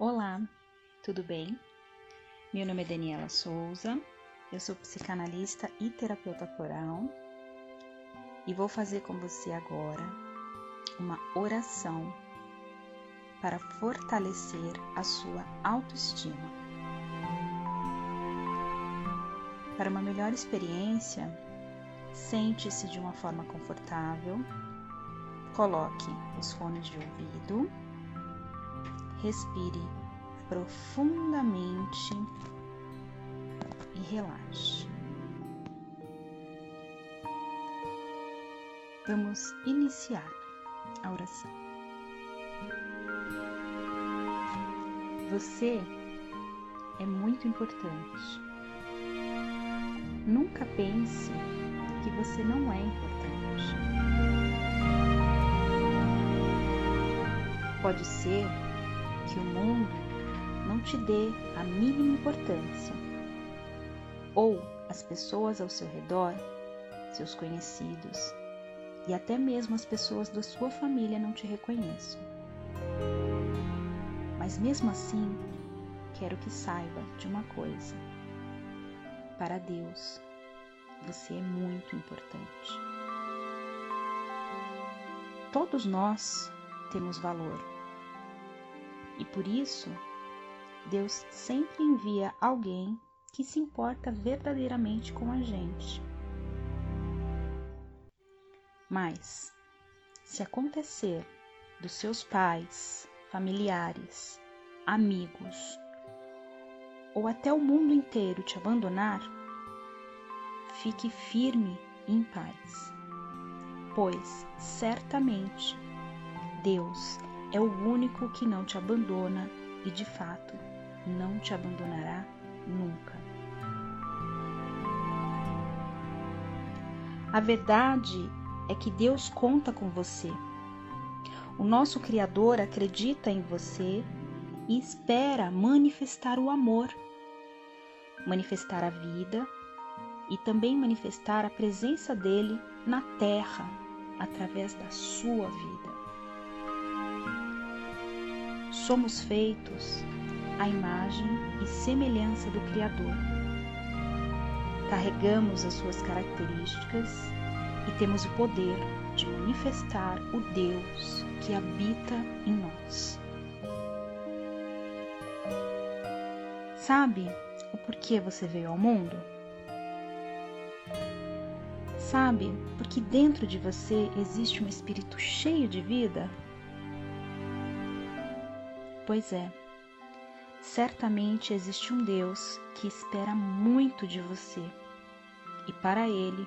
Olá, tudo bem? Meu nome é Daniela Souza, eu sou psicanalista e terapeuta floral e vou fazer com você agora uma oração para fortalecer a sua autoestima. Para uma melhor experiência, sente-se de uma forma confortável, coloque os fones de ouvido Respire profundamente e relaxe. Vamos iniciar a oração. Você é muito importante. Nunca pense que você não é importante. Pode ser que o mundo não te dê a mínima importância, ou as pessoas ao seu redor, seus conhecidos e até mesmo as pessoas da sua família não te reconheçam. Mas mesmo assim, quero que saiba de uma coisa: para Deus, você é muito importante. Todos nós temos valor e por isso, Deus sempre envia alguém que se importa verdadeiramente com a gente. Mas, se acontecer dos seus pais, familiares, amigos ou até o mundo inteiro te abandonar, fique firme e em paz, pois certamente Deus é o único que não te abandona e de fato não te abandonará nunca. A verdade é que Deus conta com você. O nosso Criador acredita em você e espera manifestar o amor, manifestar a vida e também manifestar a presença dele na terra através da sua vida. Somos feitos à imagem e semelhança do Criador. Carregamos as suas características e temos o poder de manifestar o Deus que habita em nós. Sabe o porquê você veio ao mundo? Sabe porque dentro de você existe um espírito cheio de vida? Pois é, certamente existe um Deus que espera muito de você e para Ele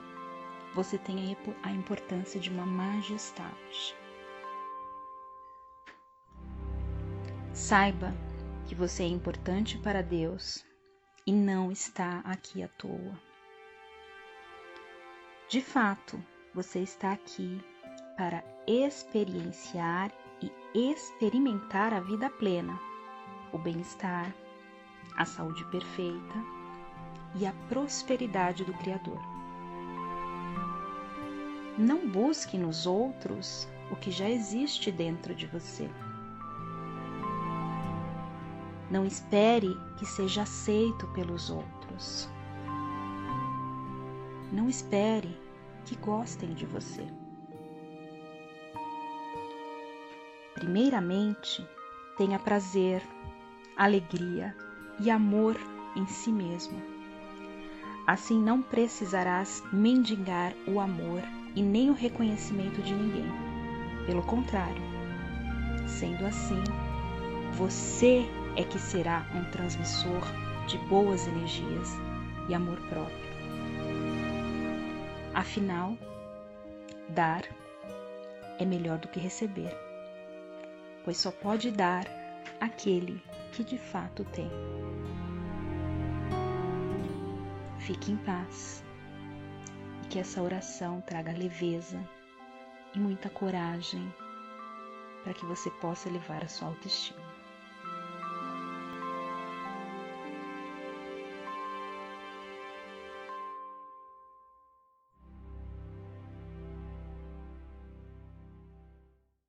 você tem a importância de uma majestade. Saiba que você é importante para Deus e não está aqui à toa. De fato, você está aqui para experienciar e experimentar a vida plena, o bem-estar, a saúde perfeita e a prosperidade do Criador. Não busque nos outros o que já existe dentro de você. Não espere que seja aceito pelos outros. Não espere que gostem de você. Primeiramente, tenha prazer, alegria e amor em si mesmo. Assim não precisarás mendigar o amor e nem o reconhecimento de ninguém. Pelo contrário, sendo assim, você é que será um transmissor de boas energias e amor próprio. Afinal, dar é melhor do que receber pois só pode dar aquele que de fato tem. Fique em paz e que essa oração traga leveza e muita coragem para que você possa elevar a sua autoestima.